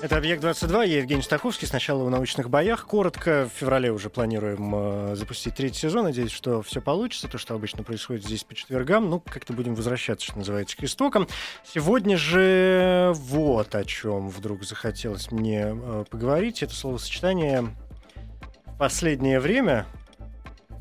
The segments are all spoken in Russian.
Это «Объект-22», я Евгений Стаховский. Сначала в научных боях. Коротко, в феврале уже планируем э, запустить третий сезон. Надеюсь, что все получится. То, что обычно происходит здесь по четвергам. Ну, как-то будем возвращаться, что называется, к истокам. Сегодня же вот о чем вдруг захотелось мне э, поговорить. Это словосочетание «в последнее время»,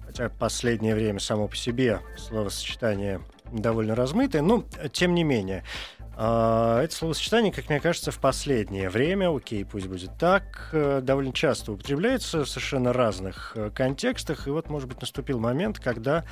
хотя «последнее время» само по себе словосочетание довольно размытое, но тем не менее – это словосочетание, как мне кажется, в последнее время, окей, пусть будет так, э, довольно часто употребляется в совершенно разных э, контекстах. И вот, может быть, наступил момент, когда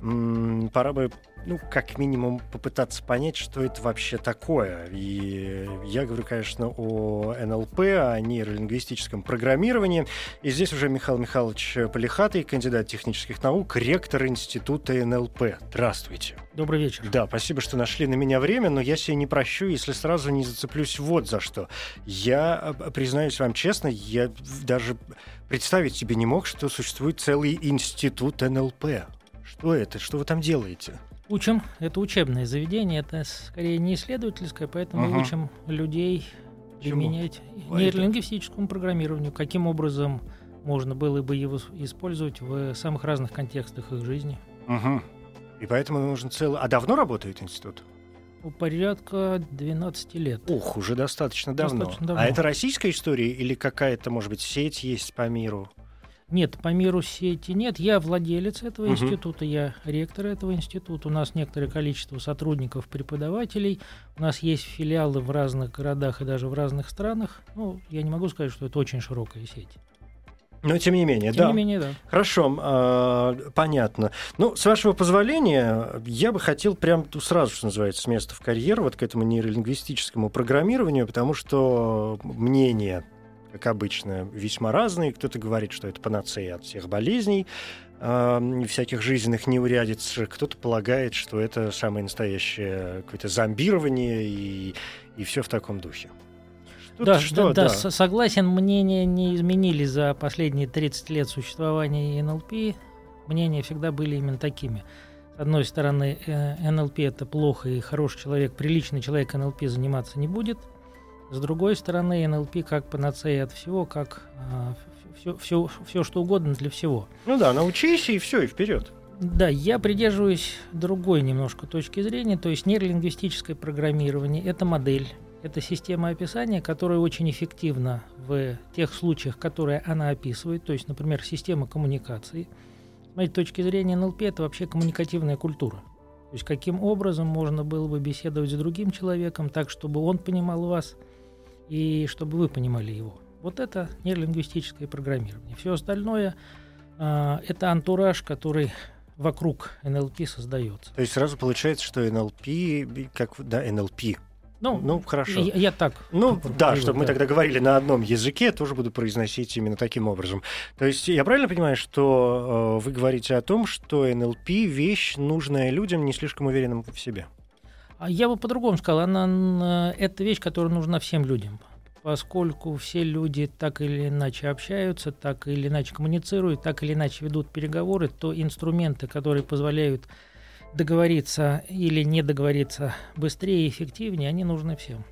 пора бы ну, как минимум, попытаться понять, что это вообще такое. И я говорю, конечно, о НЛП, о нейролингвистическом программировании. И здесь уже Михаил Михайлович Полихатый, кандидат технических наук, ректор Института НЛП. Здравствуйте. Добрый вечер. Да, спасибо, что нашли на меня время, но я себе не прощу, если сразу не зацеплюсь вот за что. Я, э, признаюсь вам честно, я даже представить себе не мог, что существует целый институт НЛП. Что это? Что вы там делаете? Учим. Это учебное заведение, это скорее не исследовательское, поэтому Ага. учим людей Чему? применять А нейролингвистическому программированию, каким образом можно было бы его использовать в самых разных контекстах их жизни. Угу. И поэтому нужен целый... А давно работает институт? Ну, Порядка 12 лет. Ух, уже достаточно давно. Достаточно давно. А это российская история или какая-то, может быть, сеть есть по миру? Нет, по миру сети нет. Я владелец этого Мгм. института, я ректор этого института. У нас некоторое количество сотрудников, преподавателей. У нас есть филиалы в разных городах и даже в разных странах. Ну, я не могу сказать, что это очень широкая сеть. Но тем не менее, Тем да. не менее, да. Хорошо, а, понятно. Ну, с вашего позволения, я бы хотел прям сразу, что называется, с места в карьер вот к этому нейролингвистическому программированию, потому что мнения, как обычно, весьма разные. Кто-то говорит, что это панацея от всех болезней, а, всяких жизненных неурядиц. Кто-то полагает, что это самое настоящее какое-то зомбирование и, и все в таком духе. Что- да, что, да, да, с- согласен, мнения не изменились за последние 30 лет существования НЛП. Мнения всегда были именно такими. С одной стороны, э, НЛП это плохо, и хороший человек, приличный человек НЛП заниматься не будет. С другой стороны, НЛП как панацея от всего, как все, все, все что угодно для всего. Ну да, научись и все, и вперед. Да, я придерживаюсь другой немножко точки зрения, то есть нейролингвистическое программирование – это модель, это система описания, которая очень эффективна в тех случаях, которые она описывает, то есть, например, система коммуникации. С моей точки зрения, НЛП – это вообще коммуникативная культура. То есть, каким образом можно было бы беседовать с другим человеком так, чтобы он понимал вас и чтобы вы понимали его. Вот это нейролингвистическое программирование. Все остальное а, это антураж, который вокруг НЛП создается. То есть сразу получается, что НЛП, как да, НЛП. Ну, Ну, хорошо. Я, я так. Ну, да, привык, чтобы мы тогда говорили на одном языке, я тоже буду произносить именно таким образом. То есть я правильно понимаю, что э, вы говорите о том, что НЛП вещь, нужная людям, не слишком уверенным в себе? А Я бы по-другому сказал, она, н- это вещь, которая нужна всем людям. Поскольку все люди так или иначе общаются, так или иначе коммуницируют, так или иначе ведут переговоры, то инструменты, которые позволяют договориться или не договориться быстрее и эффективнее, они нужны всем.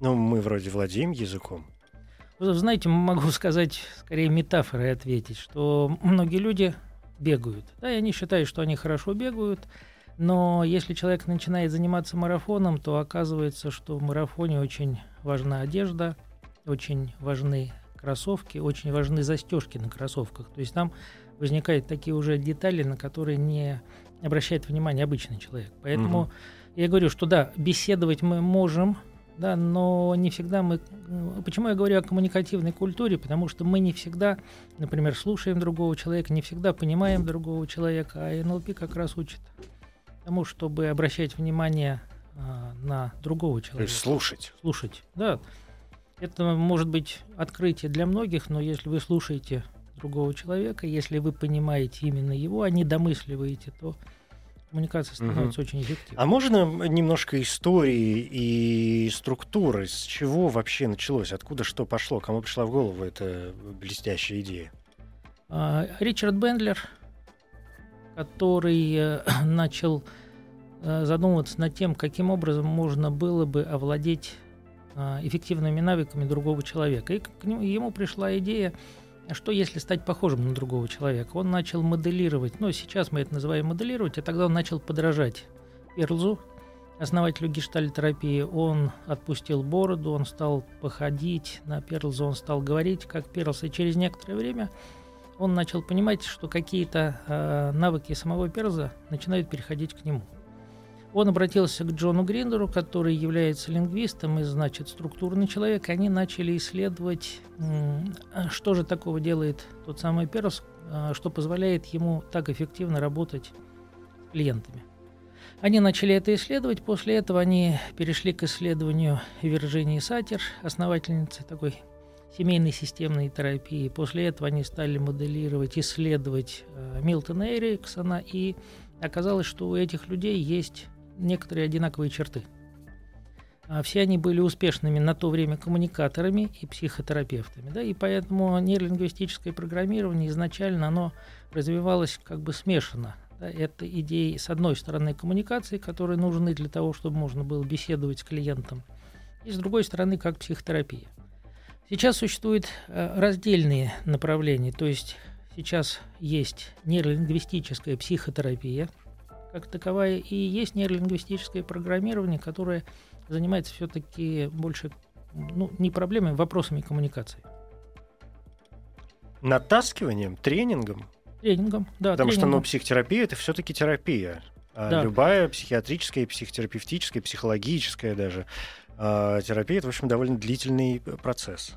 Ну, мы вроде владеем языком. Вы знаете, могу сказать, скорее метафорой ответить, что многие люди бегают. Да, и они считают, что они хорошо бегают, но если человек начинает заниматься марафоном, то оказывается, что в марафоне очень важна одежда, очень важны кроссовки, очень важны застежки на кроссовках. То есть там возникают такие уже детали, на которые не обращает внимание обычный человек. Поэтому Мгм. я говорю, что да, беседовать мы можем, да, но не всегда мы... э, Почему я говорю о коммуникативной культуре? Потому что мы не всегда, например, слушаем другого человека, не всегда понимаем другого человека, а НЛП как раз учит тому, чтобы обращать внимание а, на другого То человека. есть слушать. Слушать, да. Это может быть открытие для многих, но если вы слушаете другого человека. Если вы понимаете именно его, а не домысливаете, то коммуникация становится угу. очень эффективной. А можно немножко истории и структуры? С чего вообще началось? Откуда что пошло? Кому пришла в голову эта блестящая идея? А, Ричард Бендлер, который э, начал э, задумываться над тем, каким образом можно было бы овладеть а, эффективными навыками другого человека. И к нему, ему пришла идея, что если стать похожим на другого человека. Он начал моделировать, ну сейчас мы это называем моделировать, а тогда он начал подражать Перлзу, основателю гештальтерапии. Он отпустил бороду, он стал походить на Перлзу, он стал говорить как Перлз, и через некоторое время он начал понимать, что какие-то э, навыки самого Перлза начинают переходить к нему. Он обратился к Джону Гриндеру, который является лингвистом и, значит, структурный человек. Они начали исследовать, что же такого делает тот самый Перс, а, что позволяет ему так эффективно работать с клиентами. Они начали это исследовать, после этого они перешли к исследованию Вирджинии Сатер, основательницы такой семейной системной терапии. После этого они стали моделировать, исследовать э, Милтона Эриксона, и оказалось, что у этих людей есть некоторые одинаковые черты. А все они были успешными на то время коммуникаторами и психотерапевтами. Да, и поэтому нейролингвистическое программирование изначально оно развивалось как бы смешано. Да, это идеи, с одной стороны, коммуникации, которые нужны для того, чтобы можно было беседовать с клиентом, и с другой стороны, как психотерапия. Сейчас существуют э, раздельные направления, то есть сейчас есть нейролингвистическая психотерапия – как таковая, и есть нейролингвистическое программирование, которое занимается все-таки больше ну, не проблемами, вопросами коммуникации. Натаскиванием, тренингом? Тренингом, да. Потому тренингом. что ну, психотерапия это все-таки терапия. А да. Любая психиатрическая, психотерапевтическая, психологическая даже э, терапия это, в общем, довольно длительный процесс.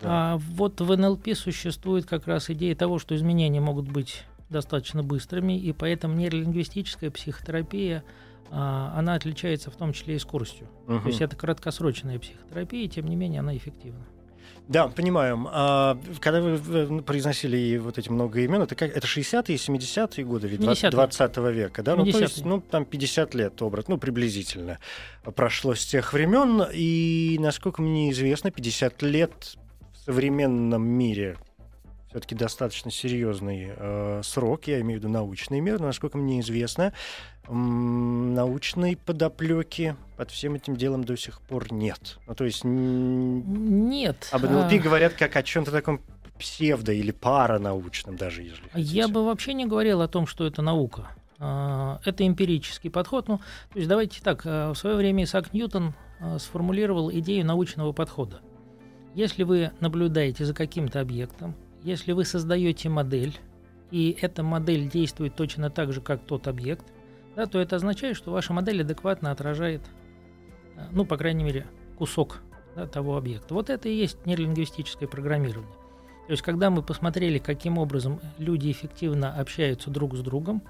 Да. А вот в НЛП существует как раз идея того, что изменения могут быть достаточно быстрыми, и поэтому нейролингвистическая психотерапия а, она отличается в том числе и скоростью. Угу. То есть это краткосрочная психотерапия, и тем не менее она эффективна. Да, понимаем. А, когда вы произносили вот эти много имен, это, как, это 60-е, 70-е годы, ведь 20 века, да? Ну, то есть, ну, там 50 лет, обрат, ну, приблизительно прошло с тех времен, и, насколько мне известно, 50 лет в современном мире все-таки достаточно серьезный э, срок, я имею в виду научный мир, но, насколько мне известно, м- научной подоплеки под всем этим делом до сих пор нет. Ну, то есть... Нет. Об НЛП а... говорят как о чем-то таком псевдо- или паранаучном даже, если хотите. Я бы вообще не говорил о том, что это наука. А, это эмпирический подход. Ну, то есть давайте так, э, в свое время Исаак Ньютон э, сформулировал идею научного подхода. Если вы наблюдаете за каким-то объектом, если вы создаете модель, и эта модель действует точно так же, как тот объект, да, то это означает, что ваша модель адекватно отражает, э, ну, по крайней мере, кусок да, того объекта. Вот это и есть нейролингвистическое программирование. То есть, когда мы посмотрели, каким образом люди эффективно общаются друг с другом,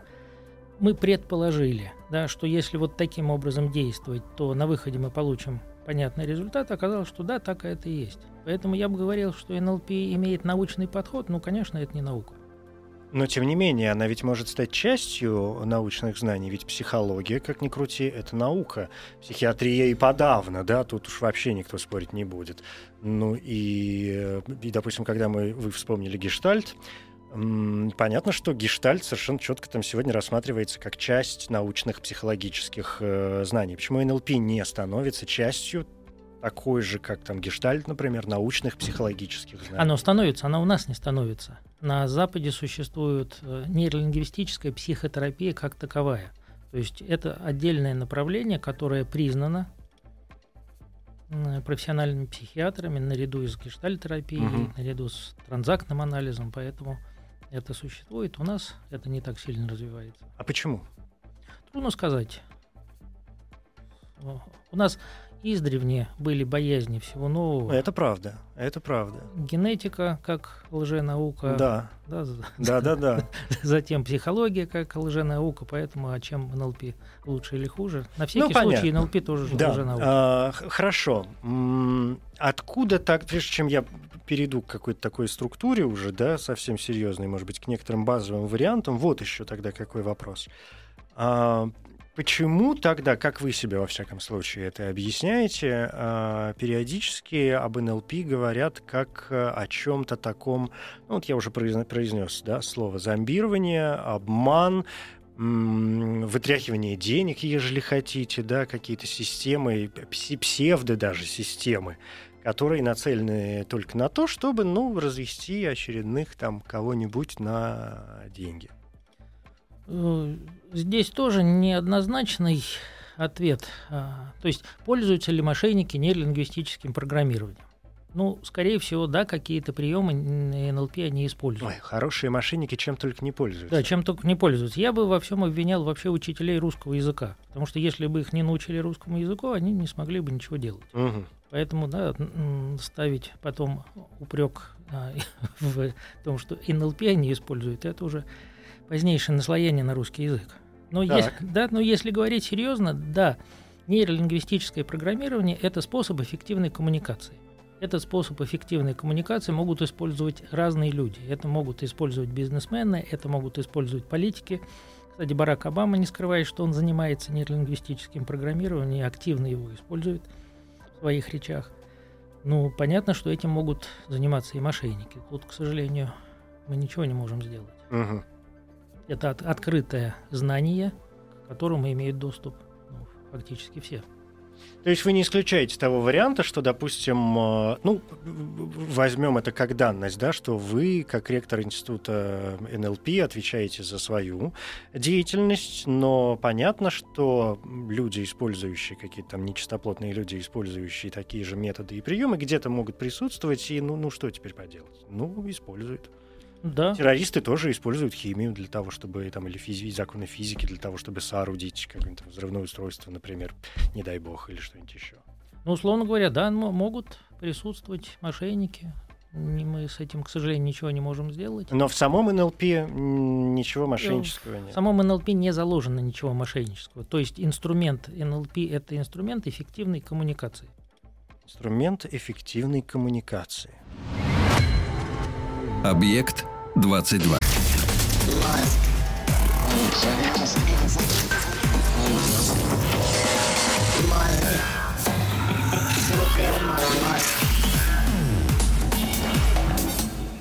мы предположили, да, что если вот таким образом действовать, то на выходе мы получим понятный результат, оказалось, что да, так это и есть. Поэтому я бы говорил, что НЛП имеет научный подход, ну, конечно, это не наука. Но, тем не менее, она ведь может стать частью научных знаний, ведь психология, как ни крути, это наука. Психиатрия и подавно, да, тут уж вообще никто спорить не будет. Ну и, и допустим, когда мы, вы вспомнили гештальт, Понятно, что гештальт совершенно четко там сегодня рассматривается как часть научных психологических э, знаний. Почему НЛП не становится частью такой же, как там гештальт, например, научных психологических знаний? Оно становится, оно у нас не становится. На Западе существует э, нейролингвистическая психотерапия как таковая. То есть это отдельное направление, которое признано профессиональными психиатрами наряду с гештальтерапией, угу. наряду с транзактным анализом, поэтому это существует, у нас это не так сильно развивается. А почему? Трудно сказать. У нас издревне были боязни всего нового. Это правда, это правда. Генетика как лженаука. Да. Да, да, да. да. Затем психология как лженаука, поэтому а чем НЛП лучше или хуже? На всякий ну, случай НЛП тоже да. лженаука. А, хорошо. Откуда так, прежде чем я перейду к какой-то такой структуре уже, да, совсем серьезной, может быть, к некоторым базовым вариантам. Вот еще тогда какой вопрос. А, Почему тогда, как вы себе во всяком случае это объясняете, а, периодически об НЛП говорят как э, о чем-то таком, ну вот я уже произнес, да, слово зомбирование, обман, вытряхивание денег, ежели хотите, да, какие-то системы, псевдо даже системы, которые нацелены только на то, чтобы, ну, развести очередных там кого-нибудь на деньги. Здесь тоже неоднозначный ответ. А, то есть, пользуются ли мошенники нелингвистическим программированием? Ну, скорее всего, да, какие-то приемы НЛП они используют. Ой, хорошие мошенники чем только не пользуются. Да, чем только не пользуются. Я бы во всем обвинял вообще учителей русского языка. Потому что если бы их не научили русскому языку, они не смогли бы ничего делать. Угу. Поэтому, да, ставить потом упрек а, в том, что НЛП они используют, это уже позднейшее наслоение на русский язык. Но, если, да, но если говорить серьезно, да, нейролингвистическое программирование – это способ эффективной коммуникации. Этот способ эффективной коммуникации могут использовать разные люди. Это могут использовать бизнесмены, это могут использовать политики. Кстати, Барак Обама не скрывает, что он занимается нейролингвистическим программированием и активно его использует в своих речах. Ну, понятно, что этим могут заниматься и мошенники. Тут, к сожалению, мы ничего не можем сделать. Угу. Это от, открытое знание, к которому имеют доступ ну, фактически все. То есть вы не исключаете того варианта, что, допустим, э, ну, возьмем это как данность, да, что вы, как ректор института НЛП, отвечаете за свою деятельность, но понятно, что люди, использующие какие-то там нечистоплотные люди, использующие такие же методы и приемы, где-то могут присутствовать, и ну, ну что теперь поделать? Ну, используют. Да. Террористы тоже используют химию для того, чтобы там или физи- законы физики для того, чтобы соорудить какое-нибудь взрывное устройство, например, не дай бог, или что-нибудь еще. Ну, условно говоря, да, могут присутствовать мошенники. Мы с этим, к сожалению, ничего не можем сделать. Но в самом НЛП ничего мошеннического нет. В самом НЛП не заложено ничего мошеннического. То есть инструмент НЛП – это инструмент эффективной коммуникации. Инструмент эффективной коммуникации. Объект 22.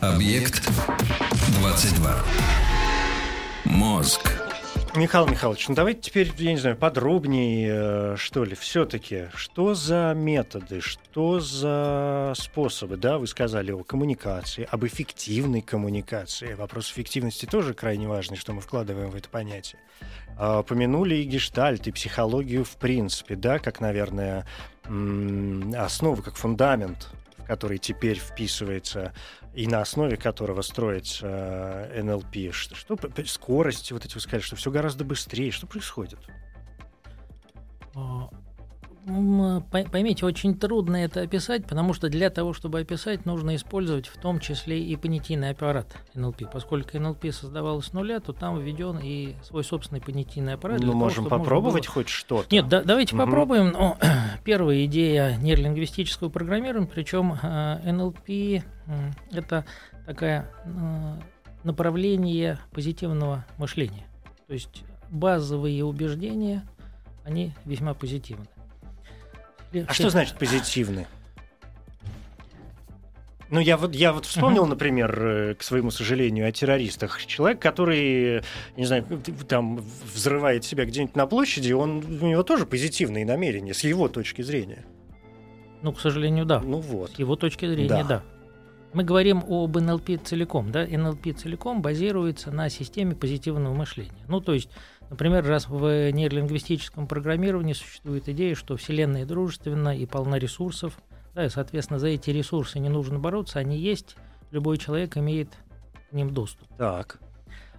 Объект 22. Мозг. Михаил Михайлович, ну давайте теперь, я не знаю, подробнее, э, что ли, все-таки, что за методы, что за способы, да, вы сказали о коммуникации, об эффективной коммуникации. Вопрос эффективности тоже крайне важный, что мы вкладываем в это понятие. А, помянули и гештальт, и психологию в принципе, да, как, наверное, основу, как фундамент в который теперь вписывается и на основе которого строится э, НЛП. Что, что скорость, вот эти вы сказали, что все гораздо быстрее. Что происходит? Поймите, очень трудно это описать, потому что для того, чтобы описать, нужно использовать в том числе и понятийный аппарат НЛП. Поскольку НЛП создавалось с нуля, то там введен и свой собственный понятийный аппарат. Ну, можем того, попробовать было... хоть что-то. Нет, да, давайте угу. попробуем. Но, первая идея нейролингвистического программирования, причем э, НЛП это такое э, направление позитивного мышления. То есть базовые убеждения, они весьма позитивны. А что значит позитивный? Ну, я вот, я вот вспомнил, uh-huh. например, э, к своему сожалению, о террористах. Человек, который, не знаю, там взрывает себя где-нибудь на площади, он, у него тоже позитивные намерения, с его точки зрения. Ну, к сожалению, да. Ну вот. С его точки зрения, да. да. Мы говорим об НЛП целиком, да? НЛП целиком базируется на системе позитивного мышления. Ну, то есть Например, раз в нейролингвистическом программировании существует идея, что Вселенная дружественна и полна ресурсов, да, и, соответственно, за эти ресурсы не нужно бороться, они есть, любой человек имеет к ним доступ. Так.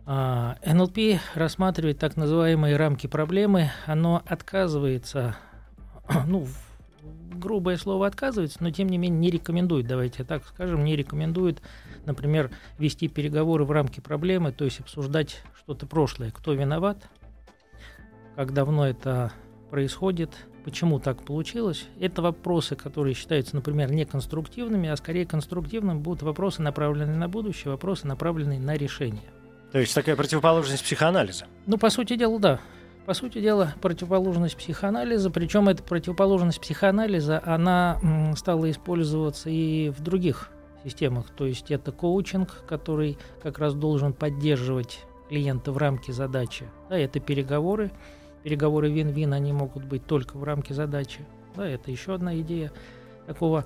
А, НЛП рассматривает так называемые рамки проблемы, оно отказывается, ну, грубое слово отказывается, но тем не менее не рекомендует, давайте так скажем, не рекомендует, например, вести переговоры в рамки проблемы, то есть обсуждать что-то прошлое, кто виноват, как давно это происходит, почему так получилось. Это вопросы, которые считаются, например, неконструктивными, а скорее конструктивными будут вопросы, направленные на будущее, вопросы, направленные на решение. То есть такая противоположность психоанализа. Ну, по сути дела, да. По сути дела, противоположность психоанализа, причем эта противоположность психоанализа, она стала использоваться и в других системах. То есть это коучинг, который как раз должен поддерживать клиента в рамке задачи. Да, это переговоры. Переговоры вин-вин, они могут быть только в рамке задачи. Да, это еще одна идея такого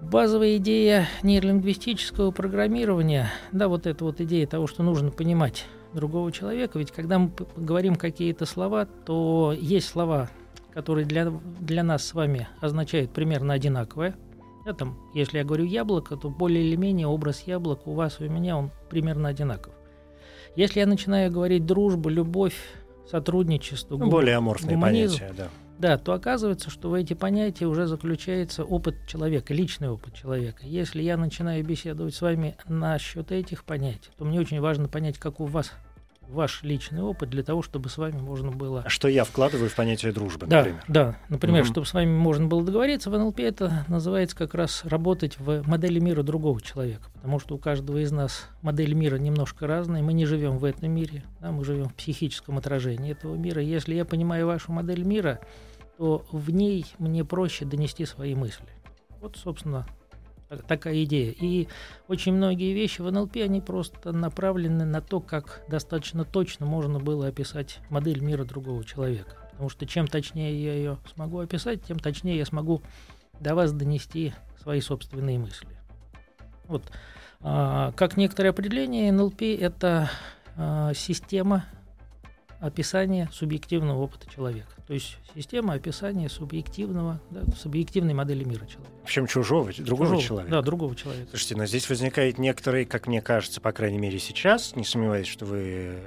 базовая идея нейролингвистического программирования, да, вот эта вот идея того, что нужно понимать другого человека, ведь когда мы говорим какие-то слова, то есть слова, которые для, для нас с вами означают примерно одинаковое. Да, там, если я говорю яблоко, то более или менее образ яблока у вас и у меня он примерно одинаков. Если я начинаю говорить дружба, любовь, сотрудничество, ну, более аморфные гуманизм, понятия, да да, то оказывается, что в эти понятия уже заключается опыт человека, личный опыт человека. Если я начинаю беседовать с вами насчет этих понятий, то мне очень важно понять, как у вас ваш личный опыт для того, чтобы с вами можно было... Что я вкладываю в понятие дружбы, да, например? Да, например, угу. чтобы с вами можно было договориться, в НЛП это называется как раз работать в модели мира другого человека, потому что у каждого из нас модель мира немножко разная, мы не живем в этом мире, да, мы живем в психическом отражении этого мира. Если я понимаю вашу модель мира, то в ней мне проще донести свои мысли. Вот, собственно, такая идея. И очень многие вещи в НЛП, они просто направлены на то, как достаточно точно можно было описать модель мира другого человека. Потому что чем точнее я ее смогу описать, тем точнее я смогу до вас донести свои собственные мысли. Вот. А, как некоторое определение, НЛП – это а, система описания субъективного опыта человека. То есть система описания субъективного, да, субъективной модели мира человека. Причем чужого, другого чужого, человека. Да, другого человека. Слушайте, но здесь возникает некоторые, как мне кажется, по крайней мере сейчас, не сомневаюсь, что вы э,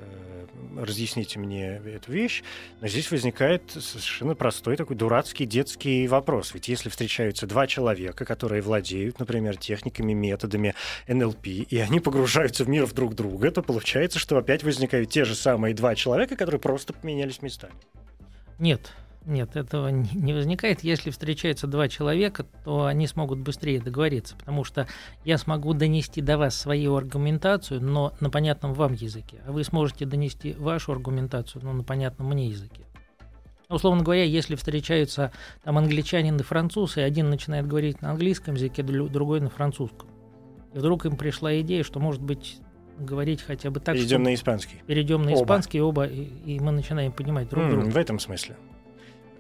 разъясните мне эту вещь, но здесь возникает совершенно простой такой дурацкий детский вопрос. Ведь если встречаются два человека, которые владеют, например, техниками, методами НЛП, и они погружаются в мир друг друга, то получается, что опять возникают те же самые два человека, которые просто поменялись местами. Нет, нет, этого не возникает. Если встречаются два человека, то они смогут быстрее договориться, потому что я смогу донести до вас свою аргументацию, но на понятном вам языке, а вы сможете донести вашу аргументацию, но на понятном мне языке. Условно говоря, если встречаются там англичанин и француз, и один начинает говорить на английском языке, другой на французском, и вдруг им пришла идея, что, может быть, говорить хотя бы так, Перейдем на испанский. Перейдем на оба. испанский оба, и, и мы начинаем понимать друг mm, друга. В этом смысле.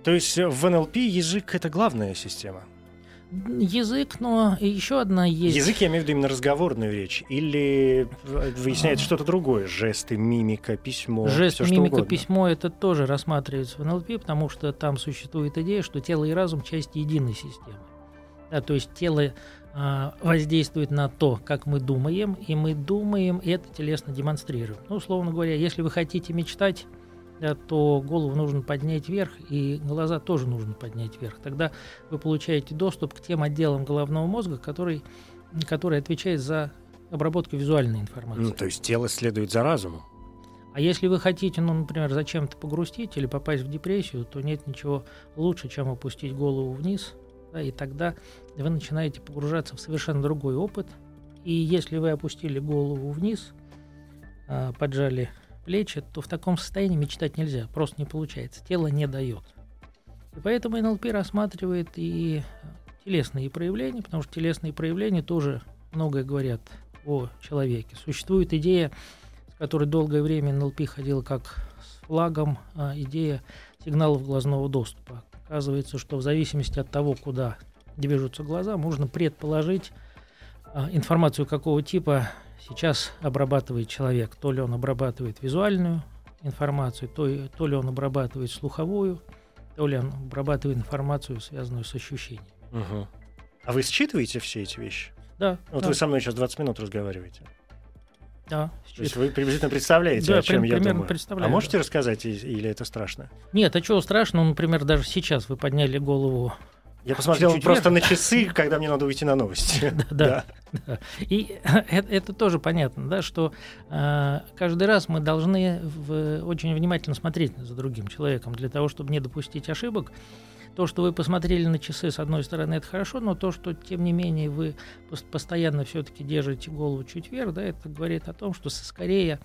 То есть в НЛП язык — это главная система? Язык, но еще одна есть. Язык, я имею в виду именно разговорную речь, или выясняется а... что-то другое? Жесты, мимика, письмо, Жест, все, мимика, что письмо — это тоже рассматривается в НЛП, потому что там существует идея, что тело и разум — часть единой системы. Да, то есть тело а, воздействует на то, как мы думаем, и мы думаем, и это телесно демонстрируем. Ну, условно говоря, если вы хотите мечтать, то голову нужно поднять вверх, и глаза тоже нужно поднять вверх. Тогда вы получаете доступ к тем отделам головного мозга, который, который отвечает за обработку визуальной информации. Ну, то есть тело следует за разумом. А если вы хотите, ну, например, зачем-то погрустить или попасть в депрессию, то нет ничего лучше, чем опустить голову вниз, да, и тогда вы начинаете погружаться в совершенно другой опыт. И если вы опустили голову вниз, а, поджали плечи, то в таком состоянии мечтать нельзя, просто не получается, тело не дает. И поэтому НЛП рассматривает и телесные проявления, потому что телесные проявления тоже многое говорят о человеке. Существует идея, с которой долгое время НЛП ходил как с флагом, а идея сигналов глазного доступа. Оказывается, что в зависимости от того, куда движутся глаза, можно предположить информацию какого типа сейчас обрабатывает человек. То ли он обрабатывает визуальную информацию, то, то ли он обрабатывает слуховую, то ли он обрабатывает информацию, связанную с ощущениями. Угу. А вы считываете все эти вещи? Да. Вот да. вы со мной сейчас 20 минут разговариваете. Да, То есть вы приблизительно представляете, да, о чем я думаю. Представляю, а можете да. рассказать, или это страшно? Нет, а чего страшного? Например, даже сейчас вы подняли голову я посмотрел Чуть-чуть просто вверх. на часы, когда мне надо уйти на новости. Да, да. И это, тоже понятно, да, что э, каждый раз мы должны очень внимательно смотреть за другим человеком для того, чтобы не допустить ошибок. то, что вы посмотрели на часы, с одной стороны, это хорошо, но то, что, тем не менее, вы постоянно все-таки держите голову чуть вверх, да, это говорит о том, что скорее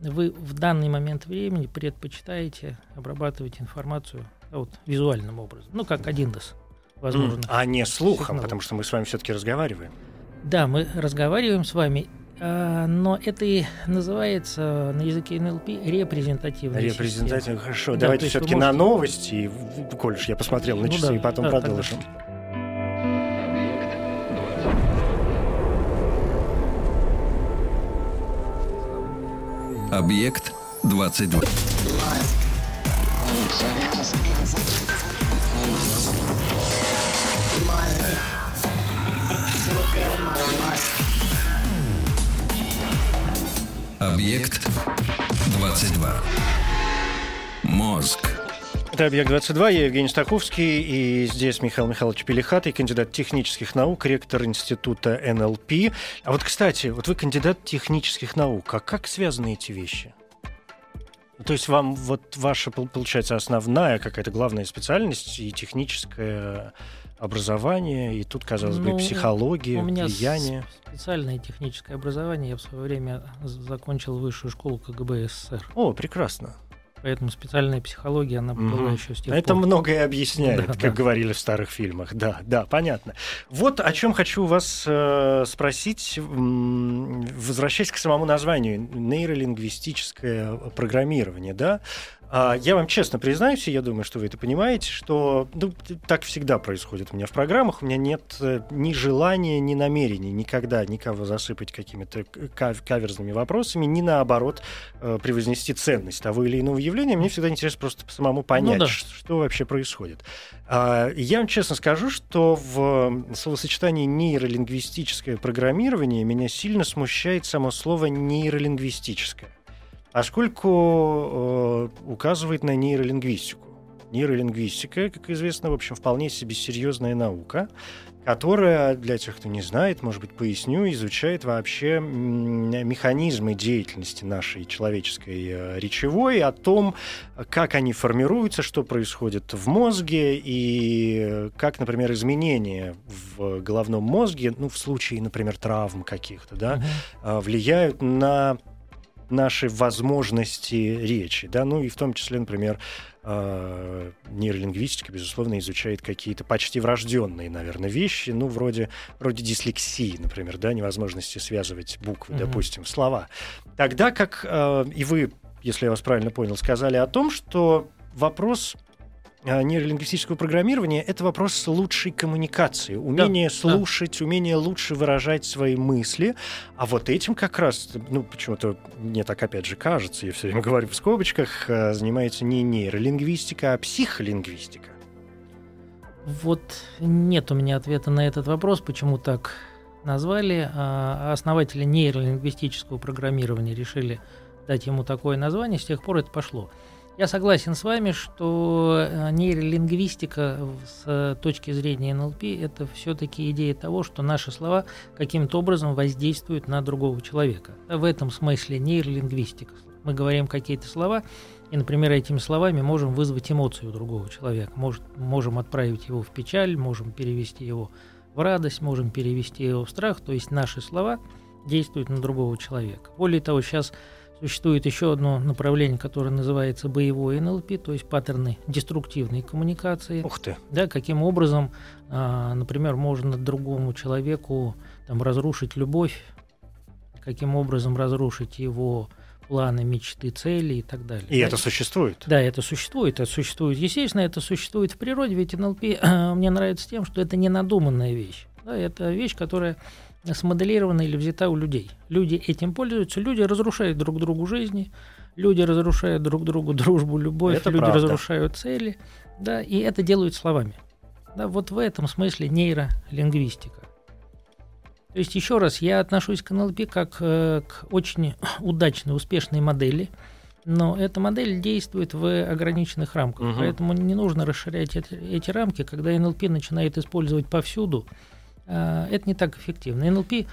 вы в данный момент времени предпочитаете обрабатывать информацию да, вот, визуальным образом, ну, как один дос, возможно. А не слухом, сигнал. потому что мы с вами все-таки разговариваем. Да, мы разговариваем с вами, а, но это и называется на языке НЛП репрезентативная Репрезентативная, хорошо. Да, Давайте все-таки можете... на новости, коль я посмотрел на ну, часы, да, и потом да, продолжим. Тогда... Объект 22. Объект 22. Мозг. Это «Объект-22», я Евгений Стаховский, и здесь Михаил Михайлович Пелихатый, кандидат технических наук, ректор Института НЛП. А вот, кстати, вот вы кандидат технических наук, а как связаны эти вещи? То есть вам вот ваша, получается, основная какая-то главная специальность и техническое образование, и тут, казалось ну, бы, психология, у меня влияние. специальное техническое образование. Я в свое время закончил высшую школу КГБ СССР. О, прекрасно. Поэтому специальная психология, она угу. была еще с тех Это пор. многое объясняет, да, как да. говорили в старых фильмах. Да, да, понятно. Вот о чем хочу вас э, спросить, возвращаясь к самому названию нейролингвистическое программирование, да? А, я вам честно признаюсь, и я думаю, что вы это понимаете, что ну, так всегда происходит у меня в программах. У меня нет э, ни желания, ни намерений никогда никого засыпать какими-то каверзными вопросами, ни наоборот э, превознести ценность того или иного явления. Мне всегда интересно просто самому понять, ну, да. что, что вообще происходит. А, я вам честно скажу, что в словосочетании нейролингвистическое программирование меня сильно смущает само слово нейролингвистическое поскольку э, указывает на нейролингвистику. Нейролингвистика, как известно, в общем, вполне себе серьезная наука, которая, для тех, кто не знает, может быть, поясню, изучает вообще механизмы деятельности нашей человеческой э, речевой, о том, как они формируются, что происходит в мозге и как, например, изменения в головном мозге, ну, в случае, например, травм каких-то, да, uh-huh. влияют на наши возможности речи, да, ну и в том числе, например, э, нейролингвистика, безусловно, изучает какие-то почти врожденные, наверное, вещи, ну, вроде, вроде дислексии, например, да, невозможности связывать буквы, mm-hmm. допустим, слова. Тогда как э, и вы, если я вас правильно понял, сказали о том, что вопрос нейролингвистического программирования — это вопрос лучшей коммуникации, умение да, слушать, да. умение лучше выражать свои мысли. А вот этим как раз, ну, почему-то мне так опять же кажется, я все время говорю в скобочках, а, занимается не нейролингвистика, а психолингвистика. Вот нет у меня ответа на этот вопрос, почему так назвали. А основатели нейролингвистического программирования решили дать ему такое название, с тех пор это пошло. Я согласен с вами, что э, нейролингвистика с точки зрения НЛП это все-таки идея того, что наши слова каким-то образом воздействуют на другого человека. В этом смысле нейролингвистика. Мы говорим какие-то слова, и, например, этими словами можем вызвать эмоцию другого человека. Может, можем отправить его в печаль, можем перевести его в радость, можем перевести его в страх. То есть наши слова действуют на другого человека. Более того, сейчас Существует еще одно направление, которое называется боевой НЛП, то есть паттерны деструктивной коммуникации. Ух ты! Да, каким образом, а, например, можно другому человеку там, разрушить любовь, каким образом разрушить его планы, мечты, цели и так далее. И да? это существует? Да, это существует. Это существует. Естественно, это существует в природе, ведь НЛП мне нравится тем, что это не надуманная вещь. Да, это вещь, которая смоделирована или взята у людей. Люди этим пользуются, люди разрушают друг другу жизни, люди разрушают друг другу дружбу, любовь, это люди правда. разрушают цели, да, и это делают словами. Да, вот в этом смысле нейролингвистика. То есть, еще раз, я отношусь к НЛП как э, к очень удачной, успешной модели, но эта модель действует в ограниченных рамках, угу. поэтому не нужно расширять эти, эти рамки, когда НЛП начинает использовать повсюду, это не так эффективно. НЛП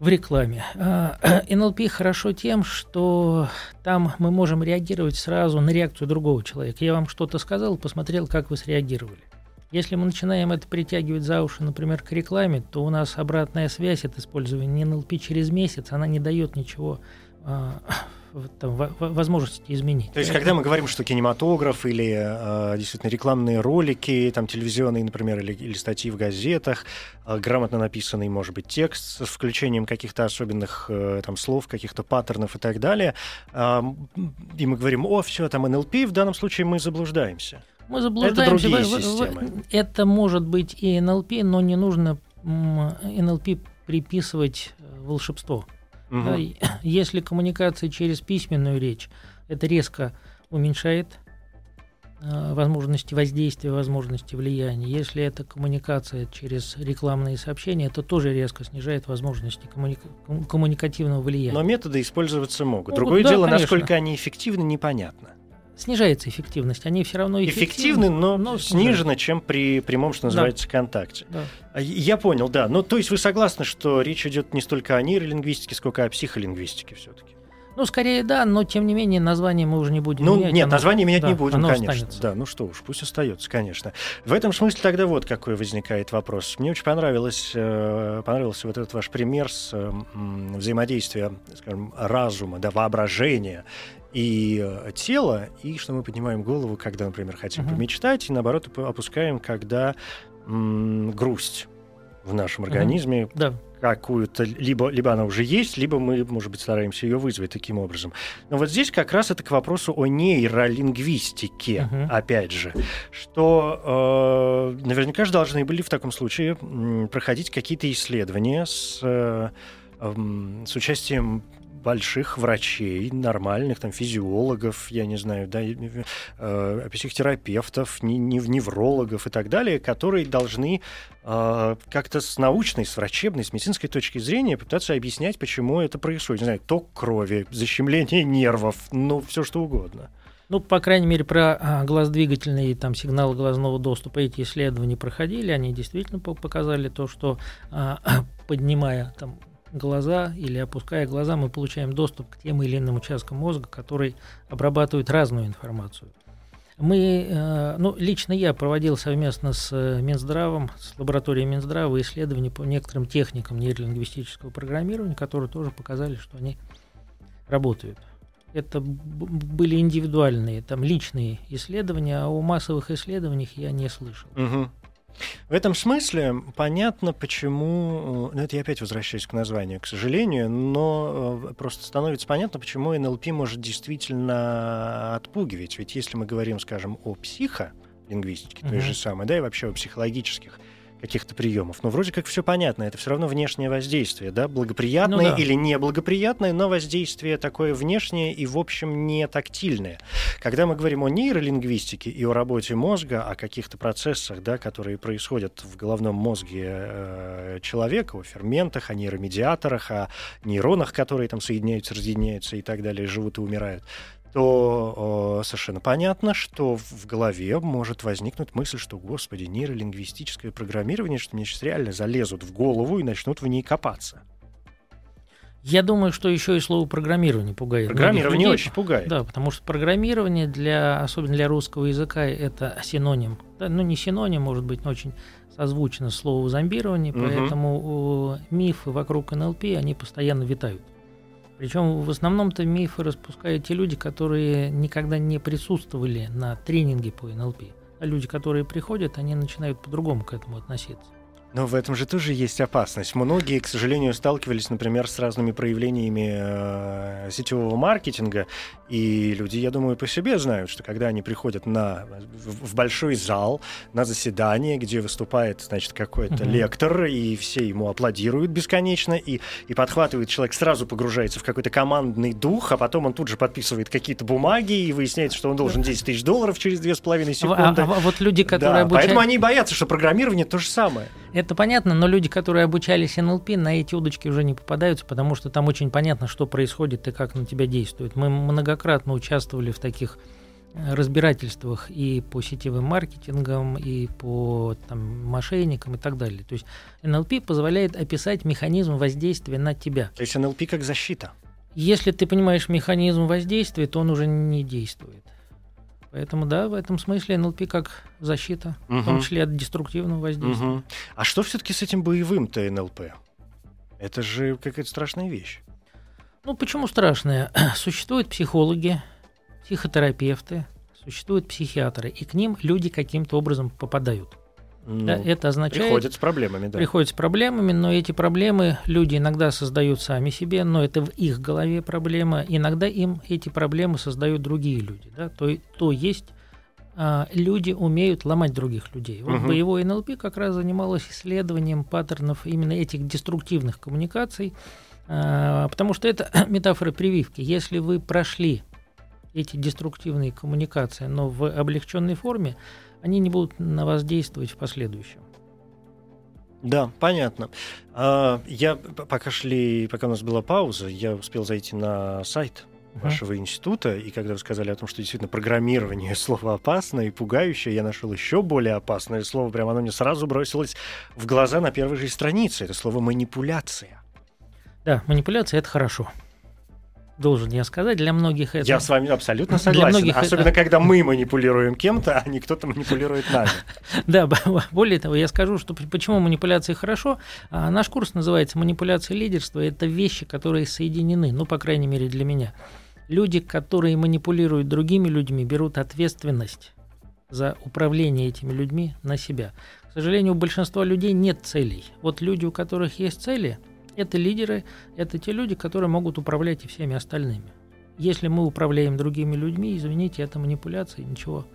в рекламе. Э, НЛП хорошо тем, что там мы можем реагировать сразу на реакцию другого человека. Я вам что-то сказал, посмотрел, как вы среагировали. Если мы начинаем это притягивать за уши, например, к рекламе, то у нас обратная связь от использования НЛП через месяц, она не дает ничего а, там, возможности изменить. То есть, когда мы говорим, что кинематограф или э, действительно рекламные ролики, там телевизионные, например, или, или статьи в газетах, э, грамотно написанный, может быть, текст с включением каких-то особенных э, там слов, каких-то паттернов и так далее, э, и мы говорим, о, все, там НЛП, в данном случае мы заблуждаемся. Мы заблуждаемся. Это, другие системы. это может быть и НЛП, но не нужно НЛП приписывать э, волшебство. Угу. Если коммуникация через письменную речь, это резко уменьшает э, возможности воздействия, возможности влияния. Если это коммуникация через рекламные сообщения, это тоже резко снижает возможности коммуника- коммуникативного влияния. Но методы использоваться могут. могут Другое да, дело, конечно. насколько они эффективны, непонятно снижается эффективность. Они все равно эффективны, эффективны но, но снижены, чем при прямом, что называется, да. контакте. Да. А, я понял, да. Ну, то есть вы согласны, что речь идет не столько о нейролингвистике, сколько о психолингвистике все-таки? Ну, скорее да, но тем не менее название мы уже не будем ну, менять. Нет, оно, название менять да, не будем, конечно. Останется. Да, ну что уж, пусть остается, конечно. В этом смысле тогда вот какой возникает вопрос. Мне очень понравилось, э, понравился вот этот ваш пример с э, взаимодействия, скажем, разума, да, воображения и э, тело, и что мы поднимаем голову, когда, например, хотим uh-huh. помечтать, и наоборот опускаем, когда м- грусть в нашем организме uh-huh. да. какую-то, либо, либо она уже есть, либо мы, может быть, стараемся ее вызвать таким образом. Но вот здесь как раз это к вопросу о нейролингвистике, uh-huh. опять же, что э, наверняка же должны были в таком случае проходить какие-то исследования с, э, э, с участием больших врачей, нормальных, там, физиологов, я не знаю, да, э, психотерапевтов, не, не, неврологов и так далее, которые должны э, как-то с научной, с врачебной, с медицинской точки зрения попытаться объяснять, почему это происходит. Не знаю, ток крови, защемление нервов, ну, все что угодно. Ну, по крайней мере, про а, глаздвигательные там, сигналы глазного доступа эти исследования проходили. Они действительно показали то, что а, поднимая там, глаза или опуская глаза, мы получаем доступ к тем или иным участкам мозга, которые обрабатывают разную информацию. Мы, э, ну, лично я проводил совместно с э, Минздравом, с лабораторией Минздрава исследования по некоторым техникам нейролингвистического программирования, которые тоже показали, что они работают. Это были индивидуальные, там личные исследования, а о массовых исследованиях я не слышал. Угу. В этом смысле понятно, почему... Ну, это я опять возвращаюсь к названию, к сожалению, но э, просто становится понятно, почему НЛП может действительно отпугивать. Ведь если мы говорим, скажем, о психолингвистике, mm-hmm. той же самой, да, и вообще о психологических каких-то приемов. Но вроде как все понятно, это все равно внешнее воздействие, да, благоприятное ну, да. или неблагоприятное, но воздействие такое внешнее и, в общем, не тактильное. Когда мы говорим о нейролингвистике и о работе мозга, о каких-то процессах, да, которые происходят в головном мозге э, человека, о ферментах, о нейромедиаторах, о нейронах, которые там соединяются, разъединяются и так далее, живут и умирают, то э, совершенно понятно, что в голове может возникнуть мысль, что, господи, нейролингвистическое программирование, что мне сейчас реально залезут в голову и начнут в ней копаться. Я думаю, что еще и слово программирование пугает. Программирование очень пугает. Да, потому что программирование для, особенно для русского языка, это синоним. Да, ну не синоним, может быть, но очень созвучно слову зомбирование, угу. поэтому мифы вокруг НЛП они постоянно витают. Причем в основном-то мифы распускают те люди, которые никогда не присутствовали на тренинге по НЛП. А люди, которые приходят, они начинают по-другому к этому относиться. Но в этом же тоже есть опасность. Многие, к сожалению, сталкивались, например, с разными проявлениями э, сетевого маркетинга, и люди, я думаю, по себе знают, что когда они приходят на, в, в большой зал, на заседание, где выступает, значит, какой-то uh-huh. лектор, и все ему аплодируют бесконечно, и, и подхватывает человек, сразу погружается в какой-то командный дух, а потом он тут же подписывает какие-то бумаги, и выясняется, что он должен 10 тысяч долларов через 2,5 секунды. А, а, а вот люди, которые да, обучают... Поэтому они боятся, что программирование то же самое. Это понятно, но люди, которые обучались НЛП, на эти удочки уже не попадаются, потому что там очень понятно, что происходит и как на тебя действует. Мы многократно участвовали в таких э, разбирательствах и по сетевым маркетингам, и по там, мошенникам и так далее. То есть НЛП позволяет описать механизм воздействия на тебя. То есть НЛП как защита? Если ты понимаешь механизм воздействия, то он уже не действует. Поэтому да, в этом смысле НЛП как защита, угу. в том числе от деструктивного воздействия. Угу. А что все-таки с этим боевым-то НЛП? Это же какая-то страшная вещь. Ну, почему страшная? Существуют психологи, психотерапевты, существуют психиатры, и к ним люди каким-то образом попадают. Ну, это означает... Приходят с проблемами, да. Приходят с проблемами, но эти проблемы люди иногда создают сами себе, но это в их голове проблема. Иногда им эти проблемы создают другие люди. Да? То, то есть а, люди умеют ломать других людей. Вот угу. боевой НЛП как раз занималось исследованием паттернов именно этих деструктивных коммуникаций, а, потому что это метафора прививки. Если вы прошли эти деструктивные коммуникации, но в облегченной форме, они не будут на вас действовать в последующем. Да, понятно. А, я пока шли, пока у нас была пауза, я успел зайти на сайт вашего института, и когда вы сказали о том, что действительно программирование слово опасное и пугающее, я нашел еще более опасное слово, прямо оно мне сразу бросилось в глаза на первой же странице. Это слово манипуляция. Да, манипуляция это хорошо должен я сказать, для многих это... Я с вами абсолютно согласен. Для многих Особенно, это... когда мы манипулируем кем-то, а не кто-то манипулирует нами. Да, более того, я скажу, что почему манипуляции хорошо. А, наш курс называется «Манипуляция лидерства». Это вещи, которые соединены, ну, по крайней мере, для меня. Люди, которые манипулируют другими людьми, берут ответственность за управление этими людьми на себя. К сожалению, у большинства людей нет целей. Вот люди, у которых есть цели – это лидеры, это те люди, которые могут управлять и всеми остальными. Если мы управляем другими людьми, извините, это манипуляция, ничего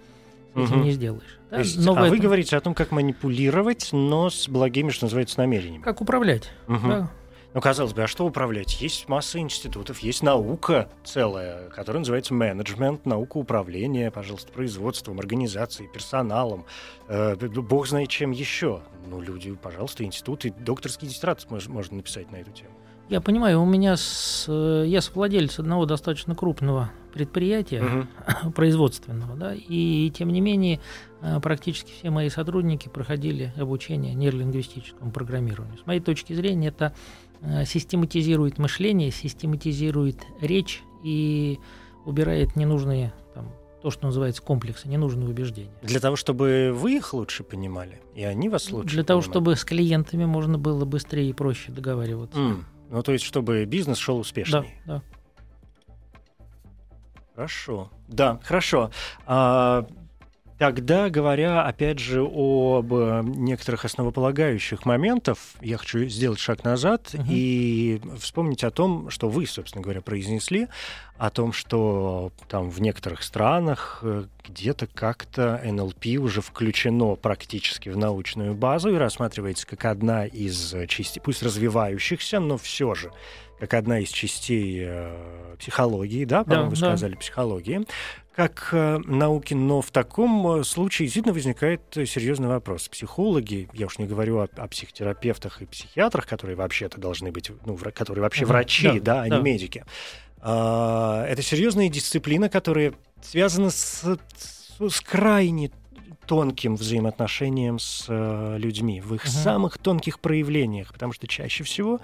с этим угу. не сделаешь. Да? есть, но а этом... вы говорите о том, как манипулировать, но с благими, что называется, намерениями. Как управлять. Угу. Да. Ну, казалось бы, а что управлять? Есть масса институтов, есть наука целая, которая называется менеджмент, наука управления, пожалуйста, производством, организацией, персоналом, э, бог знает чем еще. Ну, люди, пожалуйста, институты, докторский диссертат можно написать на эту тему. Я понимаю, у меня с, э, я совладелец одного достаточно крупного предприятия угу. производственного, да, и тем не менее э, практически все мои сотрудники проходили обучение нейролингвистическому программированию. С моей точки зрения, это систематизирует мышление, систематизирует речь и убирает ненужные там, то, что называется комплексы, ненужные убеждения. Для того, чтобы вы их лучше понимали, и они вас лучше Для понимали. того, чтобы с клиентами можно было быстрее и проще договариваться. Mm. Ну, то есть, чтобы бизнес шел успешнее. Да, да. Хорошо. Да, хорошо. А, Тогда, говоря, опять же, об э, некоторых основополагающих моментах, я хочу сделать шаг назад угу. и вспомнить о том, что вы, собственно говоря, произнесли, о том, что там в некоторых странах э, где-то как-то НЛП уже включено практически в научную базу и рассматривается как одна из частей, пусть развивающихся, но все же как одна из частей э, психологии, да, по-моему, да, вы сказали, да. психологии, как э, науки, но в таком э, случае действительно возникает серьезный вопрос. Психологи, я уж не говорю о, о психотерапевтах и психиатрах, которые вообще-то должны быть, ну, которые вообще угу, врачи, да, да, а да. не медики. А, это серьезная дисциплина, которая связана с, с, с крайне тонким взаимоотношениям с э, людьми, в их угу. самых тонких проявлениях, потому что чаще всего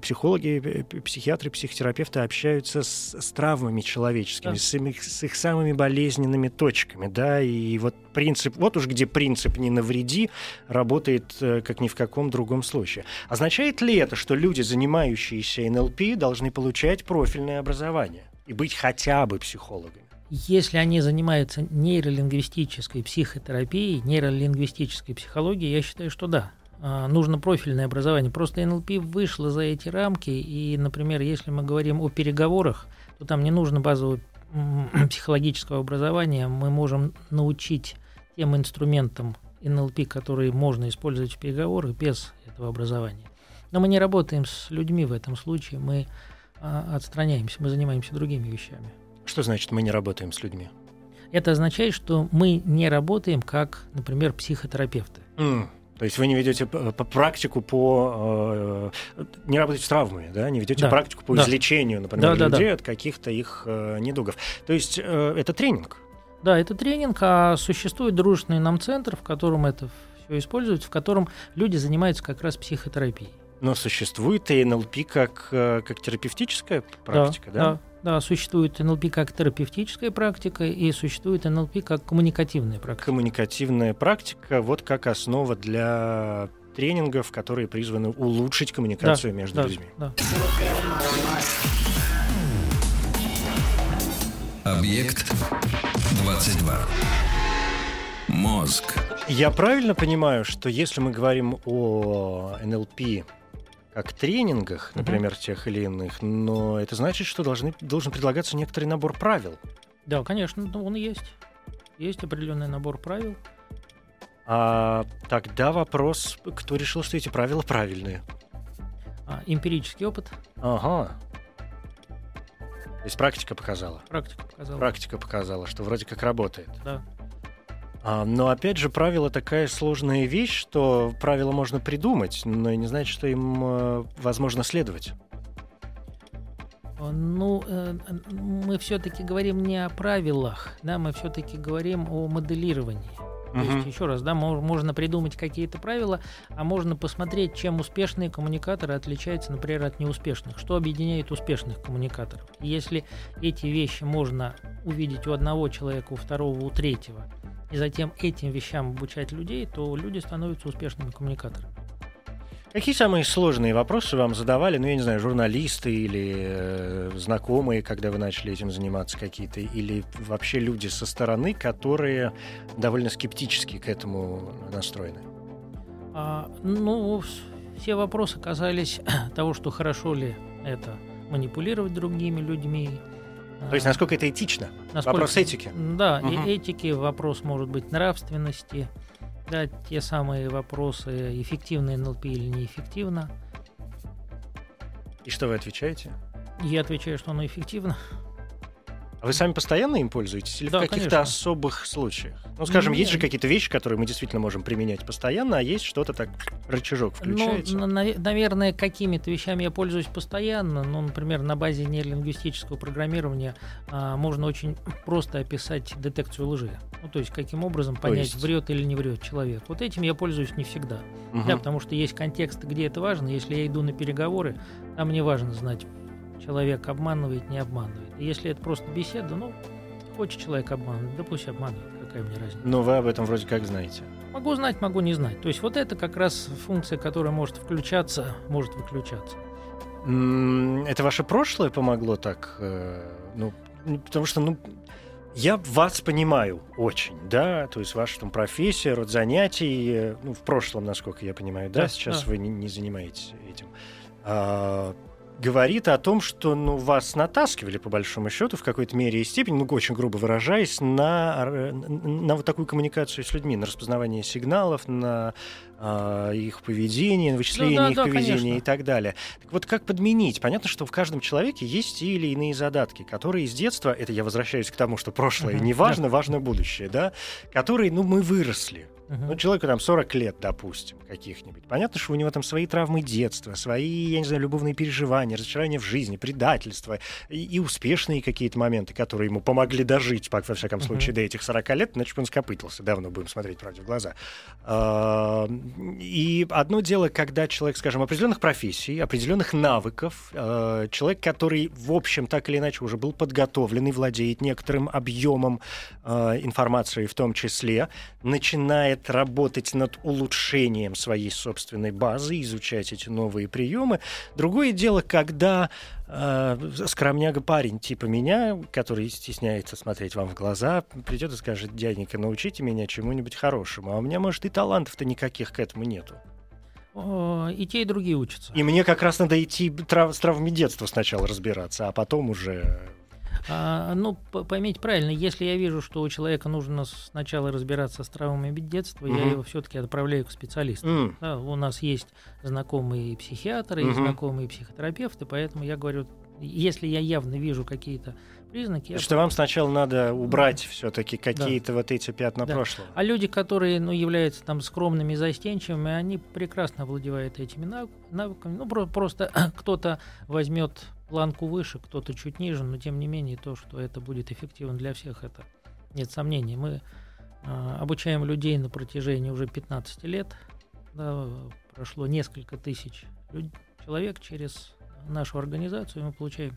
психологи, психиатры, психотерапевты общаются с, с травмами человеческими, да. с, их, с их самыми болезненными точками, да, и вот принцип, вот уж где принцип «не навреди» работает э, как ни в каком другом случае. Означает ли это, что люди, занимающиеся НЛП, должны получать профильное образование и быть хотя бы психологами? Если они занимаются нейролингвистической психотерапией, нейролингвистической психологией, я считаю, что да, а, нужно профильное образование. Просто НЛП вышло за эти рамки, и, например, если мы говорим о переговорах, то там не нужно базового психологического образования, мы можем научить тем инструментам НЛП, которые можно использовать в переговорах без этого образования. Но мы не работаем с людьми в этом случае, мы а, отстраняемся, мы занимаемся другими вещами. Что значит мы не работаем с людьми? Это означает, что мы не работаем как, например, психотерапевты. Mm. То есть вы не ведете по практику по э, не работаете с травмами, да, не ведете да. практику по да. излечению, например, да, людей да, да. от каких-то их э, недугов. То есть э, это тренинг. Да, это тренинг, а существует дружественный нам центр, в котором это все используют, в котором люди занимаются как раз психотерапией. Но существует и НЛП как, э, как терапевтическая практика, да? Да, да, существует НЛП как терапевтическая практика и существует НЛП как коммуникативная практика. Коммуникативная практика вот как основа для тренингов, которые призваны улучшить коммуникацию да, между да, людьми. Да. Объект 22. Мозг. Я правильно понимаю, что если мы говорим о НЛП как тренингах, например, тех или иных, но это значит, что должны, должен предлагаться некоторый набор правил. Да, конечно, ну, он есть. Есть определенный набор правил. А тогда вопрос, кто решил, что эти правила правильные? А, эмпирический опыт. Ага. То есть практика показала. Практика показала. Практика показала, что вроде как работает. Да. А, но опять же, правило такая сложная вещь, что правила можно придумать, но не значит, что им э, возможно следовать. А, Ну, э, мы все-таки говорим не о правилах, да, мы все-таки говорим о моделировании. То есть, еще раз, да, мо- можно придумать какие-то правила, а можно посмотреть, чем успешные коммуникаторы отличаются, например, от неуспешных. Что объединяет успешных коммуникаторов? И Если эти вещи можно увидеть у одного человека, у второго, у третьего, и затем этим вещам обучать людей, то люди становятся успешными коммуникаторами. Какие самые сложные вопросы вам задавали, ну, я не знаю, журналисты или э, знакомые, когда вы начали этим заниматься какие-то, или вообще люди со стороны, которые довольно скептически к этому настроены? А, ну, все вопросы касались того, что хорошо ли это манипулировать другими людьми. То есть, а, насколько это этично? насколько- Вопрос этики. Да, Мгм. и этики, вопрос может быть нравственности, да, те самые вопросы, эффективно НЛП или неэффективно. И что вы отвечаете? Я отвечаю, что оно эффективно. А вы сами постоянно им пользуетесь или Да, в каких-то конечно. особых случаях? Ну, скажем, есть же какие-то вещи, которые мы действительно можем применять постоянно, а есть что-то так, рычажок включается. Ну, на- наве- наверное, какими-то вещами я пользуюсь постоянно. Ну, например, на базе нейролингвистического программирования а, можно очень просто описать детекцию лжи. Ну, то есть, каким образом понять, есть? врет или не врет человек. Вот этим я пользуюсь не всегда. Мгм. Да, потому что есть контексты, где это важно. Если я иду на переговоры, там мне важно знать, человек обманывает, не обманывает. И если это просто беседа, ну, хочет человек обманывать, да пусть обманывает, какая мне разница. Но вы об этом вроде как знаете. Могу знать, могу не знать. То есть вот это как раз функция, которая может включаться, может выключаться. Это ваше прошлое помогло так? э, Ну, ну, потому что, ну, я вас понимаю очень, да, то есть ваша там профессия, род занятий, э, ну, в прошлом, насколько я понимаю, да, Да, сейчас да. вы не, не занимаетесь этим, а, говорит о том, что, ну, вас натаскивали, по большому счету, в какой-то мере и степени, ну, очень грубо выражаясь, на, на вот такую коммуникацию с людьми, на распознавание сигналов, на их поведение, на вычисление да, их да, поведения конечно. и так далее. Так вот, как подменить? Понятно, что в каждом человеке есть те или иные задатки, которые с детства, это я возвращаюсь к тому, что прошлое не важно, важно будущее, да, которые, ну, мы выросли. Мгм. Ну, человеку там 40 лет, допустим, каких-нибудь. Понятно, что у него там свои травмы детства, свои, я не знаю, любовные переживания, разочарования в жизни, предательства и, и успешные какие-то моменты, которые ему помогли дожить, по- во всяком случае, до этих 40 лет, иначе бы он скопытился. Давно будем смотреть правде в глаза. И одно дело, когда человек, скажем, определенных профессий, определенных навыков, э, человек, который, в общем, так или иначе уже был подготовлен и владеет некоторым объемом э, информации в том числе, начинает работать над улучшением своей собственной базы, изучать эти новые приемы. Другое дело, когда скромняга парень типа меня, который стесняется смотреть вам в глаза, придет и скажет, дяденька, научите меня чему-нибудь хорошему. А у меня, может, и талантов-то никаких к этому нету. О, И те, и другие учатся. И мне как раз надо идти трав- с травмами детства сначала разбираться, а потом уже... А, ну, поймите правильно, если я вижу, что у человека нужно сначала разбираться с травмами детства, я Мгм. его все-таки отправляю к специалисту. М, Да, у нас есть знакомые психиатры Мгм. знакомые психотерапевты, поэтому я говорю, если я явно вижу какие-то признаки, я Что вам сначала надо убрать все-таки какие-то вот эти пятна Да. прошлого. А люди, которые ну, являются там скромными и застенчивыми, они прекрасно овладевают этими нав- навыками. Ну, про- просто кто-то возьмет планку выше, кто-то чуть ниже, но тем не менее то, что это будет эффективно для всех, это нет сомнений. Мы а, обучаем людей на протяжении уже 15 лет. Да, прошло несколько тысяч человек через нашу организацию, мы получаем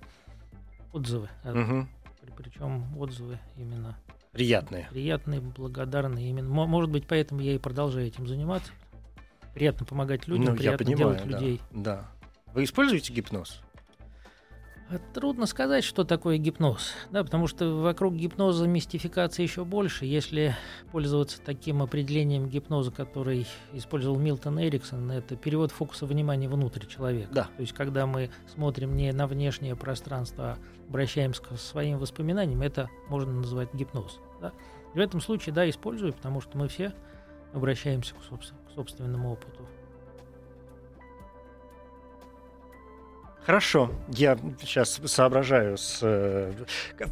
отзывы. Угу. Причем отзывы именно Приятные. приятные, благодарные. Именно. Может быть, поэтому я и продолжаю этим заниматься. Приятно помогать людям, ну, я приятно понимаю, делать да, людей. Да. Вы используете гипноз? Трудно сказать, что такое гипноз, да, потому что вокруг гипноза мистификации еще больше. Если пользоваться таким определением гипноза, который использовал Милтон Эриксон, это перевод фокуса внимания внутрь человека. Да. То есть, когда мы смотрим не на внешнее пространство, а обращаемся к своим воспоминаниям, это можно назвать гипноз. Да. И в этом случае, да, использую, потому что мы все обращаемся к, собствен- к собственному опыту. Хорошо, я сейчас соображаю с... э,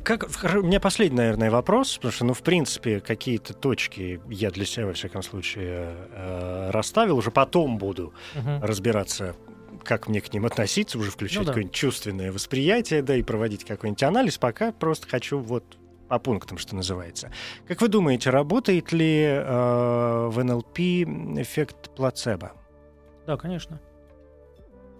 Как, у меня последний, наверное, вопрос, потому что, ну, в принципе, какие-то точки я для себя, во всяком случае, э, расставил, уже потом буду Мгм. разбираться, как мне к ним относиться, уже включать Ну да. какое-нибудь чувственное восприятие, да, и проводить какой-нибудь анализ, пока просто хочу вот по пунктам, что называется. Как вы думаете, работает ли э, в НЛП эффект плацебо? Да, конечно.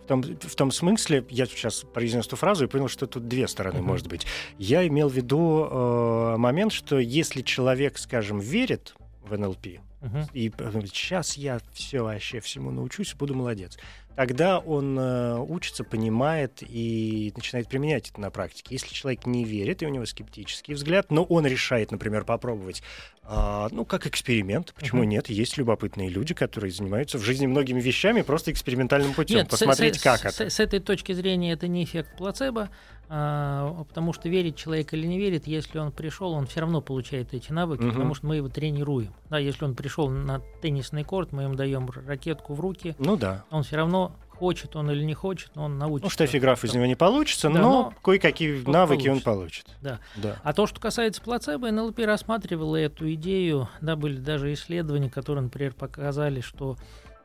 В том, в том смысле, я сейчас произнес эту фразу и понял, что тут две стороны, Мгм. может быть. Я имел в виду э, момент, что если человек, скажем, верит в НЛП, Мгм. и говорит, сейчас я все вообще всему научусь, буду молодец. Тогда он э, учится, понимает и начинает применять это на практике. Если человек не верит, и у него скептический взгляд, но он решает, например, попробовать, а, ну, как эксперимент, почему Мгм. нет? Есть любопытные люди, которые занимаются в жизни многими вещами просто экспериментальным путем. Нет, с- посмотреть, с, как с- это. С, этой точки зрения это не эффект плацебо, потому что верит человек или не верит, если он пришел, он все равно получает эти навыки, Мгм. потому что мы его тренируем. Да, если он пришел на теннисный корт, мы ему даем ракетку в руки, Ну да. он все равно хочет он или не хочет, но он научится. Ну, штефи-граф из него не получится, Да, но, но кое-какие по- навыки он получится. получит. Да. Да. А то, что касается плацебо, НЛП рассматривала эту идею, да, были даже исследования, которые, например, показали, что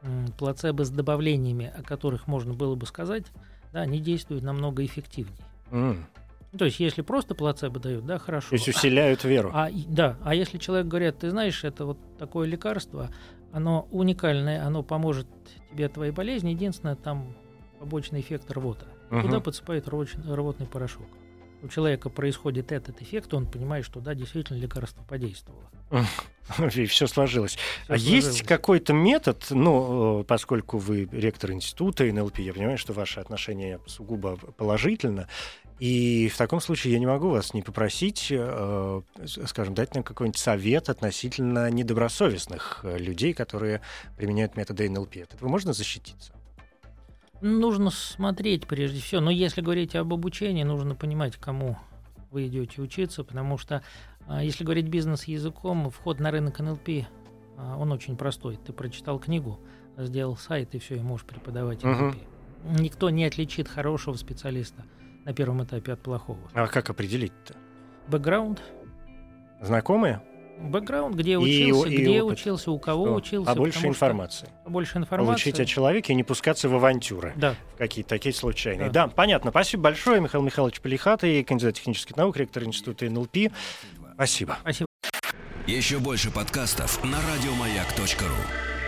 м, плацебо с добавлениями, о которых можно было бы сказать, да, они действуют намного эффективнее. Ну, То есть, если просто плацебо дают, да, хорошо. То есть усиляют веру. А, да, а если человек говорит, ты знаешь, это вот такое лекарство, оно уникальное, оно поможет тебе от твоей болезни, единственное, там побочный эффект рвота. Мгм. Туда подсыпают рвоч- рвотный порошок. У человека происходит этот эффект, он понимает, что да, действительно лекарство подействовало. И все сложилось. Всё а есть сложилось. какой-то метод, ну, э, поскольку вы ректор института НЛП, я понимаю, что ваше отношение сугубо положительно, и в таком случае я не могу вас не попросить, э, скажем, дать нам какой-нибудь совет относительно недобросовестных э, людей, которые применяют методы НЛП. От этого можно защититься? Нужно смотреть прежде всего. Но если говорить об обучении, нужно понимать, кому вы идете учиться, потому что а, если говорить бизнес-языком, вход на рынок НЛП, а, он очень простой. Ты прочитал книгу, сделал сайт, и все, и можешь преподавать. НЛП. Никто не отличит хорошего специалиста на первом этапе от плохого. А как определить-то? Бэкграунд, Знакомые? бэкграунд, где И- учился, и где опыт. учился, у кого Что? учился. Потому что- информации. Побольше информации. Получить о человеке и не пускаться в авантюры. Да. в какие-то такие случайные. Да. понятно. Спасибо большое, Михаил Михайлович Полихатый, кандидат технических наук, ректор Института НЛП. Спасибо. Спасибо. Еще больше подкастов на радиомаяк.ру.